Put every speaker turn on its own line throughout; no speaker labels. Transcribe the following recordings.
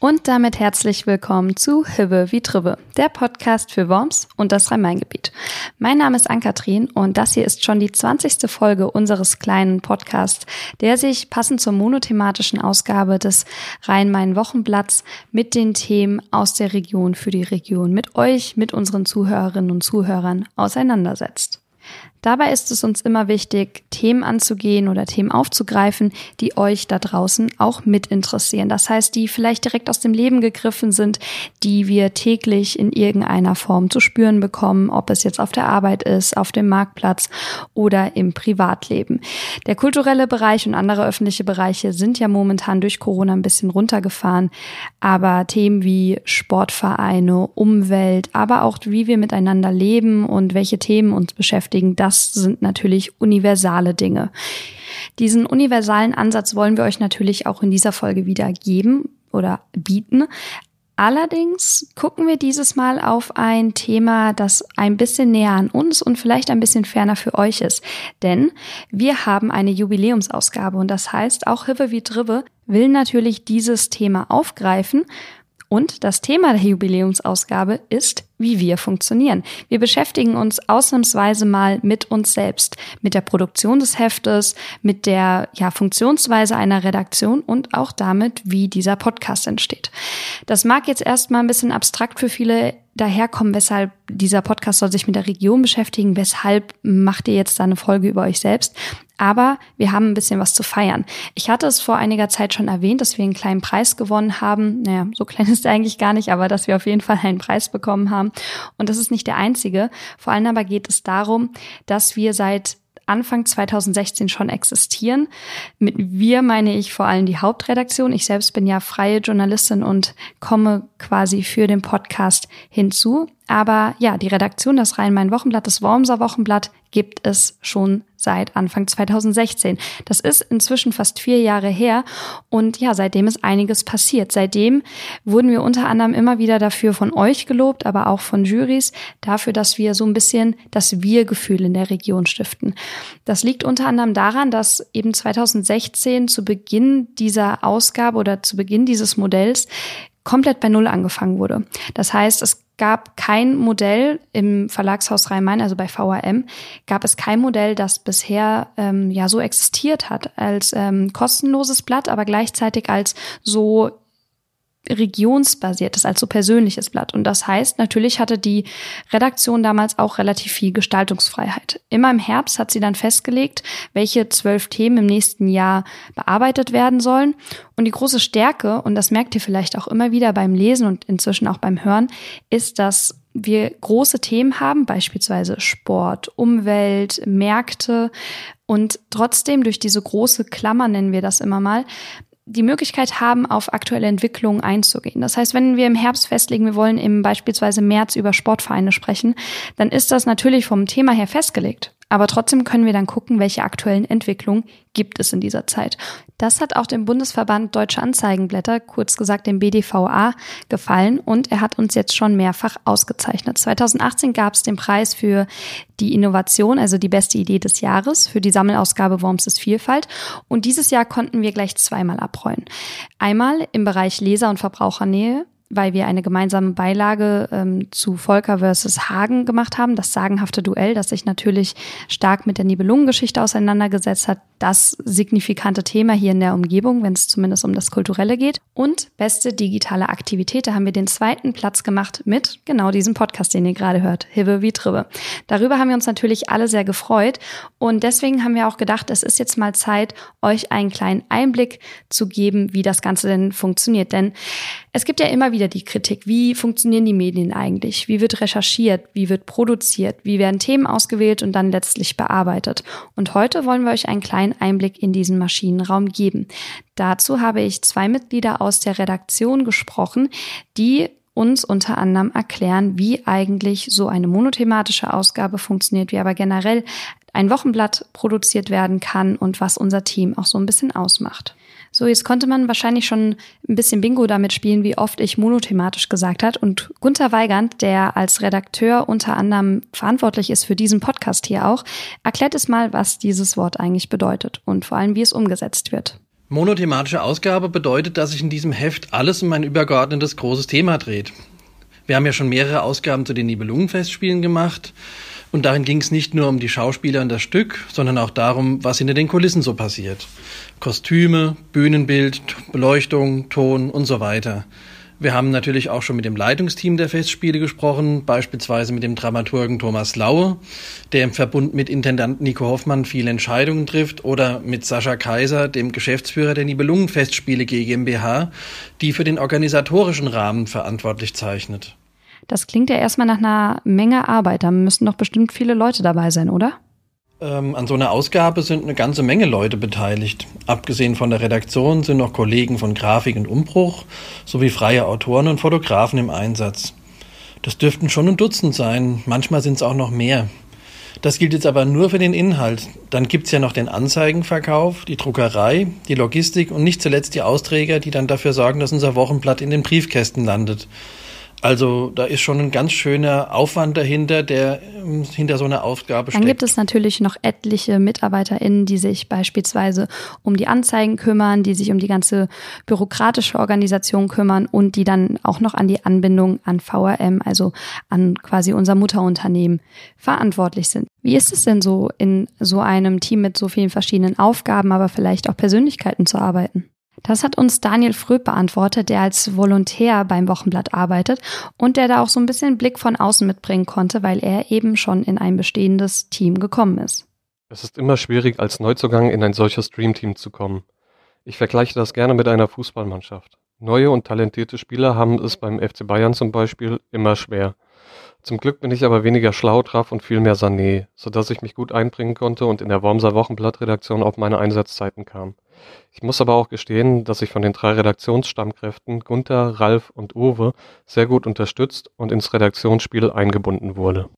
Und damit herzlich willkommen zu Hibbe wie Tribbe, der Podcast für Worms und das Rhein-Main-Gebiet. Mein Name ist Ann-Kathrin und das hier ist schon die 20. Folge unseres kleinen Podcasts, der sich passend zur monothematischen Ausgabe des Rhein-Main-Wochenblatts mit den Themen aus der Region für die Region mit euch, mit unseren Zuhörerinnen und Zuhörern auseinandersetzt. Dabei ist es uns immer wichtig, Themen anzugehen oder Themen aufzugreifen, die euch da draußen auch mit interessieren. Das heißt, die vielleicht direkt aus dem Leben gegriffen sind, die wir täglich in irgendeiner Form zu spüren bekommen, ob es jetzt auf der Arbeit ist, auf dem Marktplatz oder im Privatleben. Der kulturelle Bereich und andere öffentliche Bereiche sind ja momentan durch Corona ein bisschen runtergefahren, aber Themen wie Sportvereine, Umwelt, aber auch wie wir miteinander leben und welche Themen uns beschäftigen, das sind natürlich universale Dinge. Diesen universalen Ansatz wollen wir euch natürlich auch in dieser Folge wieder geben oder bieten. Allerdings gucken wir dieses Mal auf ein Thema, das ein bisschen näher an uns und vielleicht ein bisschen ferner für euch ist. Denn wir haben eine Jubiläumsausgabe und das heißt, auch Hippe wie Dribbe will natürlich dieses Thema aufgreifen und das Thema der Jubiläumsausgabe ist, wie wir funktionieren. Wir beschäftigen uns ausnahmsweise mal mit uns selbst, mit der Produktion des Heftes, mit der ja, Funktionsweise einer Redaktion und auch damit, wie dieser Podcast entsteht. Das mag jetzt erstmal ein bisschen abstrakt für viele daherkommen, weshalb dieser Podcast soll sich mit der Region beschäftigen, weshalb macht ihr jetzt da eine Folge über euch selbst. Aber wir haben ein bisschen was zu feiern. Ich hatte es vor einiger Zeit schon erwähnt, dass wir einen kleinen Preis gewonnen haben. Naja, so klein ist er eigentlich gar nicht, aber dass wir auf jeden Fall einen Preis bekommen haben. Und das ist nicht der einzige. Vor allem aber geht es darum, dass wir seit Anfang 2016 schon existieren. Mit wir meine ich vor allem die Hauptredaktion. Ich selbst bin ja freie Journalistin und komme quasi für den Podcast hinzu. Aber ja, die Redaktion, das Rhein-Main-Wochenblatt, das Wormser Wochenblatt gibt es schon seit Anfang 2016. Das ist inzwischen fast vier Jahre her und ja, seitdem ist einiges passiert. Seitdem wurden wir unter anderem immer wieder dafür von euch gelobt, aber auch von Juries, dafür, dass wir so ein bisschen das Wir-Gefühl in der Region stiften. Das liegt unter anderem daran, dass eben 2016 zu Beginn dieser Ausgabe oder zu Beginn dieses Modells komplett bei Null angefangen wurde. Das heißt, es gab kein Modell im Verlagshaus Rhein-Main, also bei VRM, gab es kein Modell, das bisher ähm, ja so existiert hat als ähm, kostenloses Blatt, aber gleichzeitig als so regionsbasiertes, also persönliches Blatt. Und das heißt, natürlich hatte die Redaktion damals auch relativ viel Gestaltungsfreiheit. Immer im Herbst hat sie dann festgelegt, welche zwölf Themen im nächsten Jahr bearbeitet werden sollen. Und die große Stärke, und das merkt ihr vielleicht auch immer wieder beim Lesen und inzwischen auch beim Hören, ist, dass wir große Themen haben, beispielsweise Sport, Umwelt, Märkte und trotzdem durch diese große Klammer nennen wir das immer mal, die Möglichkeit haben, auf aktuelle Entwicklungen einzugehen. Das heißt, wenn wir im Herbst festlegen, wir wollen im beispielsweise März über Sportvereine sprechen, dann ist das natürlich vom Thema her festgelegt. Aber trotzdem können wir dann gucken, welche aktuellen Entwicklungen gibt es in dieser Zeit. Das hat auch dem Bundesverband Deutsche Anzeigenblätter, kurz gesagt dem BDVA, gefallen und er hat uns jetzt schon mehrfach ausgezeichnet. 2018 gab es den Preis für die Innovation, also die beste Idee des Jahres für die Sammelausgabe Worms ist Vielfalt. Und dieses Jahr konnten wir gleich zweimal abrollen. Einmal im Bereich Leser- und Verbrauchernähe weil wir eine gemeinsame Beilage ähm, zu Volker versus Hagen gemacht haben, das sagenhafte Duell, das sich natürlich stark mit der Nibelungengeschichte auseinandergesetzt hat, das signifikante Thema hier in der Umgebung, wenn es zumindest um das Kulturelle geht. Und beste digitale Aktivität, da haben wir den zweiten Platz gemacht mit genau diesem Podcast, den ihr gerade hört, Hibbe wie Tribbe. Darüber haben wir uns natürlich alle sehr gefreut und deswegen haben wir auch gedacht, es ist jetzt mal Zeit, euch einen kleinen Einblick zu geben, wie das Ganze denn funktioniert. Denn es gibt ja immer wieder die Kritik, wie funktionieren die Medien eigentlich? Wie wird recherchiert? Wie wird produziert? Wie werden Themen ausgewählt und dann letztlich bearbeitet? Und heute wollen wir euch einen kleinen Einblick in diesen Maschinenraum geben. Dazu habe ich zwei Mitglieder aus der Redaktion gesprochen, die uns unter anderem erklären, wie eigentlich so eine monothematische Ausgabe funktioniert, wie aber generell ein Wochenblatt produziert werden kann und was unser Team auch so ein bisschen ausmacht. So, jetzt konnte man wahrscheinlich schon ein bisschen Bingo damit spielen, wie oft ich monothematisch gesagt hat. Und Gunther Weigand, der als Redakteur unter anderem verantwortlich ist für diesen Podcast hier auch, erklärt es mal, was dieses Wort eigentlich bedeutet und vor allem, wie es umgesetzt wird.
Monothematische Ausgabe bedeutet, dass sich in diesem Heft alles um ein übergeordnetes großes Thema dreht. Wir haben ja schon mehrere Ausgaben zu den Nibelungenfestspielen gemacht und darin ging es nicht nur um die Schauspieler und das Stück, sondern auch darum, was hinter den Kulissen so passiert. Kostüme, Bühnenbild, Beleuchtung, Ton und so weiter. Wir haben natürlich auch schon mit dem Leitungsteam der Festspiele gesprochen, beispielsweise mit dem Dramaturgen Thomas Laue, der im Verbund mit Intendant Nico Hoffmann viele Entscheidungen trifft, oder mit Sascha Kaiser, dem Geschäftsführer der Nibelungenfestspiele GmbH, die für den organisatorischen Rahmen verantwortlich zeichnet.
Das klingt ja erstmal nach einer Menge Arbeit. Da müssen doch bestimmt viele Leute dabei sein, oder?
Ähm, an so einer Ausgabe sind eine ganze Menge Leute beteiligt. Abgesehen von der Redaktion sind noch Kollegen von Grafik und Umbruch sowie freie Autoren und Fotografen im Einsatz. Das dürften schon ein Dutzend sein, manchmal sind es auch noch mehr. Das gilt jetzt aber nur für den Inhalt. Dann gibt's ja noch den Anzeigenverkauf, die Druckerei, die Logistik und nicht zuletzt die Austräger, die dann dafür sorgen, dass unser Wochenblatt in den Briefkästen landet. Also da ist schon ein ganz schöner Aufwand dahinter, der ähm, hinter so einer Aufgabe
steckt. Dann gibt es natürlich noch etliche MitarbeiterInnen, die sich beispielsweise um die Anzeigen kümmern, die sich um die ganze bürokratische Organisation kümmern und die dann auch noch an die Anbindung an VRM, also an quasi unser Mutterunternehmen, verantwortlich sind. Wie ist es denn so, in so einem Team mit so vielen verschiedenen Aufgaben, aber vielleicht auch Persönlichkeiten zu arbeiten? Das hat uns Daniel Fröb beantwortet, der als Volontär beim Wochenblatt arbeitet und der da auch so ein bisschen Blick von außen mitbringen konnte, weil er eben schon in ein bestehendes Team gekommen ist.
Es ist immer schwierig, als Neuzugang in ein solches Dreamteam zu kommen. Ich vergleiche das gerne mit einer Fußballmannschaft. Neue und talentierte Spieler haben es beim FC Bayern zum Beispiel immer schwer. Zum Glück bin ich aber weniger schlau drauf und viel mehr Sané, sodass ich mich gut einbringen konnte und in der Wormser Wochenblattredaktion auf meine Einsatzzeiten kam. Ich muss aber auch gestehen, dass ich von den drei Redaktionsstammkräften Gunther, Ralf und Uwe sehr gut unterstützt und ins Redaktionsspiel eingebunden wurde.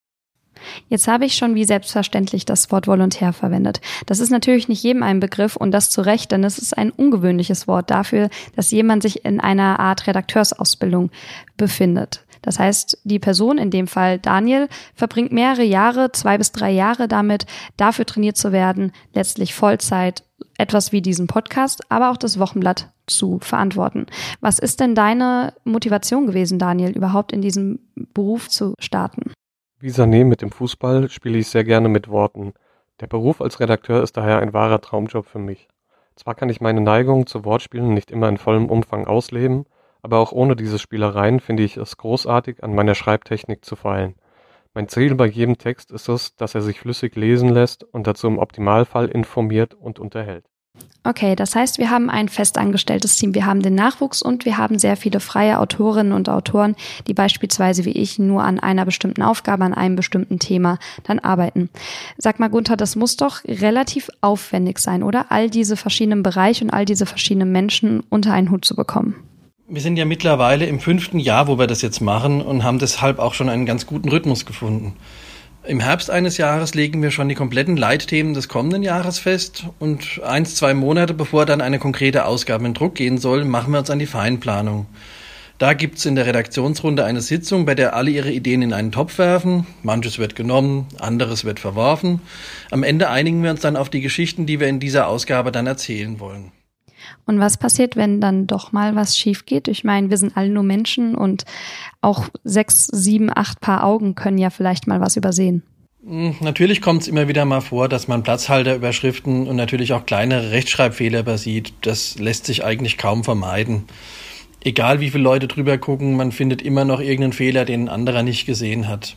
Jetzt habe ich schon wie selbstverständlich das Wort Volontär verwendet. Das ist natürlich nicht jedem ein Begriff und das zu Recht, denn es ist ein ungewöhnliches Wort dafür, dass jemand sich in einer Art Redakteursausbildung befindet. Das heißt, die Person, in dem Fall Daniel, verbringt mehrere Jahre, zwei bis drei Jahre damit, dafür trainiert zu werden, letztlich Vollzeit etwas wie diesen Podcast, aber auch das Wochenblatt zu verantworten. Was ist denn deine Motivation gewesen, Daniel, überhaupt in diesem Beruf zu starten?
Wie Sané mit dem Fußball spiele ich sehr gerne mit Worten. Der Beruf als Redakteur ist daher ein wahrer Traumjob für mich. Zwar kann ich meine Neigung zu Wortspielen nicht immer in vollem Umfang ausleben, aber auch ohne diese Spielereien finde ich es großartig, an meiner Schreibtechnik zu feilen. Mein Ziel bei jedem Text ist es, dass er sich flüssig lesen lässt und dazu im Optimalfall informiert und unterhält.
Okay, das heißt, wir haben ein festangestelltes Team, wir haben den Nachwuchs und wir haben sehr viele freie Autorinnen und Autoren, die beispielsweise wie ich nur an einer bestimmten Aufgabe, an einem bestimmten Thema dann arbeiten. Sag mal, Gunther, das muss doch relativ aufwendig sein, oder? All diese verschiedenen Bereiche und all diese verschiedenen Menschen unter einen Hut zu bekommen.
Wir sind ja mittlerweile im fünften Jahr, wo wir das jetzt machen und haben deshalb auch schon einen ganz guten Rhythmus gefunden. Im Herbst eines Jahres legen wir schon die kompletten Leitthemen des kommenden Jahres fest und eins, zwei Monate bevor dann eine konkrete Ausgabe in Druck gehen soll, machen wir uns an die Feinplanung. Da gibt's in der Redaktionsrunde eine Sitzung, bei der alle ihre Ideen in einen Topf werfen. Manches wird genommen, anderes wird verworfen. Am Ende einigen wir uns dann auf die Geschichten, die wir in dieser Ausgabe dann erzählen wollen.
Und was passiert, wenn dann doch mal was schief geht? Ich meine, wir sind alle nur Menschen und auch sechs, sieben, acht Paar Augen können ja vielleicht mal was übersehen.
Hm, natürlich kommt es immer wieder mal vor, dass man Platzhalterüberschriften und natürlich auch kleinere Rechtschreibfehler übersieht. Das lässt sich eigentlich kaum vermeiden. Egal wie viele Leute drüber gucken, man findet immer noch irgendeinen Fehler, den ein anderer nicht gesehen hat.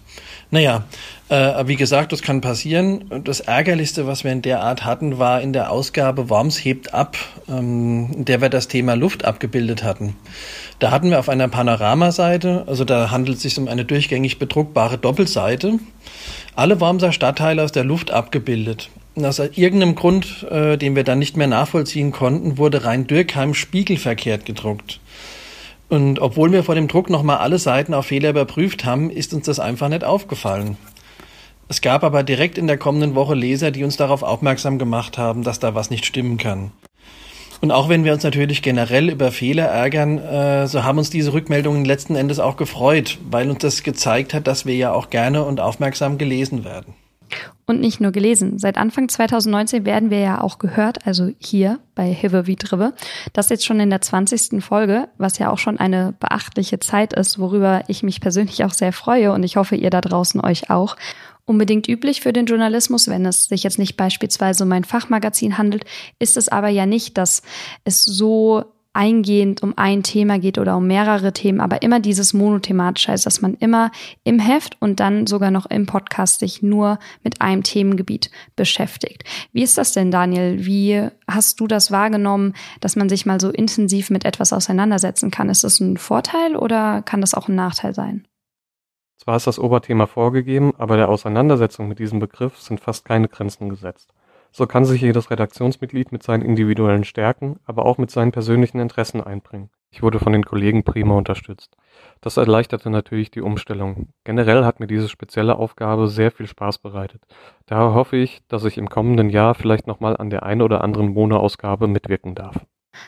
Naja, äh, wie gesagt, das kann passieren. Das Ärgerlichste, was wir in der Art hatten, war in der Ausgabe Worms hebt ab, ähm, in der wir das Thema Luft abgebildet hatten. Da hatten wir auf einer Panoramaseite, also da handelt es sich um eine durchgängig bedruckbare Doppelseite, alle Wormser Stadtteile aus der Luft abgebildet. Und aus irgendeinem Grund, äh, den wir dann nicht mehr nachvollziehen konnten, wurde Rhein-Dürkheim spiegelverkehrt gedruckt. Und obwohl wir vor dem Druck nochmal alle Seiten auf Fehler überprüft haben, ist uns das einfach nicht aufgefallen. Es gab aber direkt in der kommenden Woche Leser, die uns darauf aufmerksam gemacht haben, dass da was nicht stimmen kann. Und auch wenn wir uns natürlich generell über Fehler ärgern, äh, so haben uns diese Rückmeldungen letzten Endes auch gefreut, weil uns das gezeigt hat, dass wir ja auch gerne und aufmerksam gelesen werden.
Und nicht nur gelesen. Seit Anfang 2019 werden wir ja auch gehört, also hier bei Hive wie Drive. Das jetzt schon in der 20. Folge, was ja auch schon eine beachtliche Zeit ist, worüber ich mich persönlich auch sehr freue und ich hoffe, ihr da draußen euch auch. Unbedingt üblich für den Journalismus, wenn es sich jetzt nicht beispielsweise um ein Fachmagazin handelt, ist es aber ja nicht, dass es so eingehend um ein Thema geht oder um mehrere Themen, aber immer dieses monothematische, also dass man immer im Heft und dann sogar noch im Podcast sich nur mit einem Themengebiet beschäftigt. Wie ist das denn, Daniel? Wie hast du das wahrgenommen, dass man sich mal so intensiv mit etwas auseinandersetzen kann? Ist das ein Vorteil oder kann das auch ein Nachteil sein?
Zwar ist das Oberthema vorgegeben, aber der Auseinandersetzung mit diesem Begriff sind fast keine Grenzen gesetzt. So kann sich jedes Redaktionsmitglied mit seinen individuellen Stärken, aber auch mit seinen persönlichen Interessen einbringen. Ich wurde von den Kollegen prima unterstützt. Das erleichterte natürlich die Umstellung. Generell hat mir diese spezielle Aufgabe sehr viel Spaß bereitet. Daher hoffe ich, dass ich im kommenden Jahr vielleicht nochmal an der einen oder anderen Mono-Ausgabe mitwirken darf.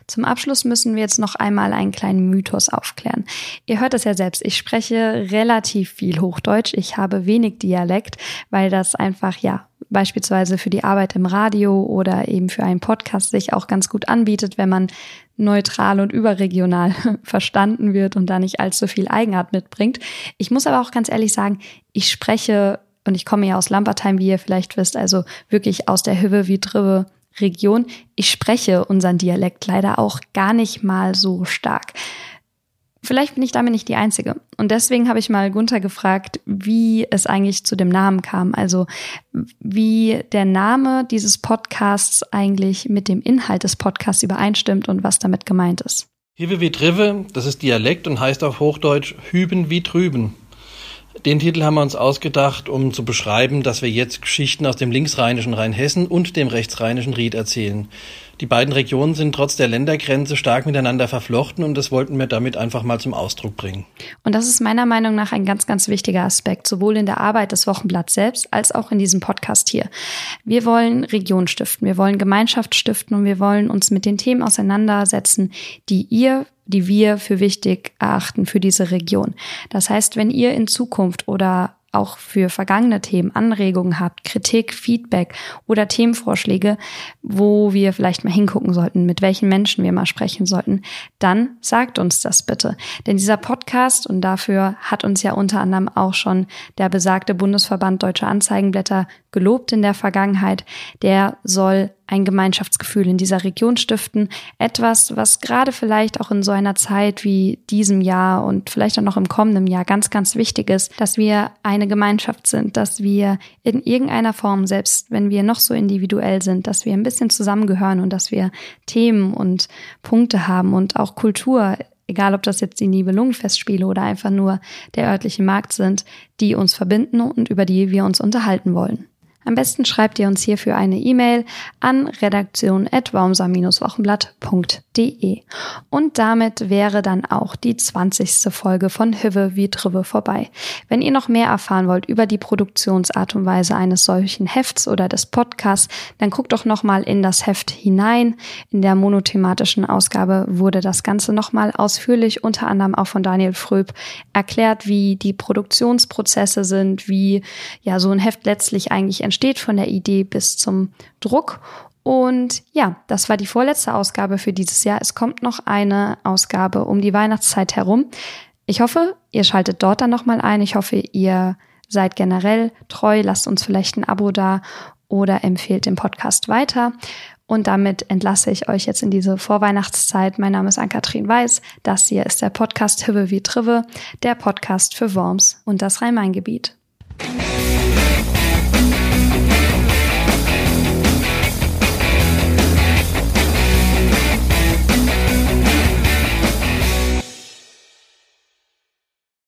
Zum Abschluss müssen wir jetzt noch einmal einen kleinen Mythos aufklären. Ihr hört es ja selbst, ich spreche relativ viel Hochdeutsch, ich habe wenig Dialekt, weil das einfach, ja, beispielsweise für die Arbeit im Radio oder eben für einen Podcast sich auch ganz gut anbietet, wenn man neutral und überregional verstanden wird und da nicht allzu viel Eigenart mitbringt. Ich muss aber auch ganz ehrlich sagen, ich spreche und ich komme ja aus Lampertheim, wie ihr vielleicht wisst, also wirklich aus der Hüwe wie Drive Region. Ich spreche unseren Dialekt leider auch gar nicht mal so stark. Vielleicht bin ich damit nicht die Einzige. Und deswegen habe ich mal Gunther gefragt, wie es eigentlich zu dem Namen kam. Also wie der Name dieses Podcasts eigentlich mit dem Inhalt des Podcasts übereinstimmt und was damit gemeint ist.
Hive wie Trive, das ist Dialekt und heißt auf Hochdeutsch Hüben wie Trüben. Den Titel haben wir uns ausgedacht, um zu beschreiben, dass wir jetzt Geschichten aus dem linksrheinischen Rheinhessen und dem rechtsrheinischen Ried erzählen. Die beiden Regionen sind trotz der Ländergrenze stark miteinander verflochten und das wollten wir damit einfach mal zum Ausdruck bringen.
Und das ist meiner Meinung nach ein ganz, ganz wichtiger Aspekt, sowohl in der Arbeit des Wochenblatts selbst als auch in diesem Podcast hier. Wir wollen Region stiften, wir wollen Gemeinschaft stiften und wir wollen uns mit den Themen auseinandersetzen, die ihr die wir für wichtig erachten für diese Region. Das heißt, wenn ihr in Zukunft oder auch für vergangene Themen Anregungen habt, Kritik, Feedback oder Themenvorschläge, wo wir vielleicht mal hingucken sollten, mit welchen Menschen wir mal sprechen sollten, dann sagt uns das bitte. Denn dieser Podcast, und dafür hat uns ja unter anderem auch schon der besagte Bundesverband Deutsche Anzeigenblätter gelobt in der Vergangenheit, der soll ein Gemeinschaftsgefühl in dieser Region stiften. Etwas, was gerade vielleicht auch in so einer Zeit wie diesem Jahr und vielleicht auch noch im kommenden Jahr ganz, ganz wichtig ist, dass wir eine Gemeinschaft sind, dass wir in irgendeiner Form, selbst wenn wir noch so individuell sind, dass wir ein bisschen zusammengehören und dass wir Themen und Punkte haben und auch Kultur egal ob das jetzt die Nibelungenfestspiele oder einfach nur der örtliche Markt sind, die uns verbinden und über die wir uns unterhalten wollen. Am besten schreibt ihr uns hierfür eine E-Mail an redaktion.wormser-wochenblatt.de. Und damit wäre dann auch die 20. Folge von Hive wie Drive vorbei. Wenn ihr noch mehr erfahren wollt über die Produktionsart und Weise eines solchen Hefts oder des Podcasts, dann guckt doch nochmal in das Heft hinein. In der monothematischen Ausgabe wurde das Ganze nochmal ausführlich, unter anderem auch von Daniel Fröb, erklärt, wie die Produktionsprozesse sind, wie ja so ein Heft letztlich eigentlich entsteht entsteht von der Idee bis zum Druck. Und ja, das war die vorletzte Ausgabe für dieses Jahr. Es kommt noch eine Ausgabe um die Weihnachtszeit herum. Ich hoffe, ihr schaltet dort dann nochmal ein. Ich hoffe, ihr seid generell treu, lasst uns vielleicht ein Abo da oder empfehlt den Podcast weiter. Und damit entlasse ich euch jetzt in diese Vorweihnachtszeit. Mein Name ist Ann-Kathrin Weiß. Das hier ist der Podcast Hibbe wie Trive, der Podcast für Worms und das Rhein-Main-Gebiet.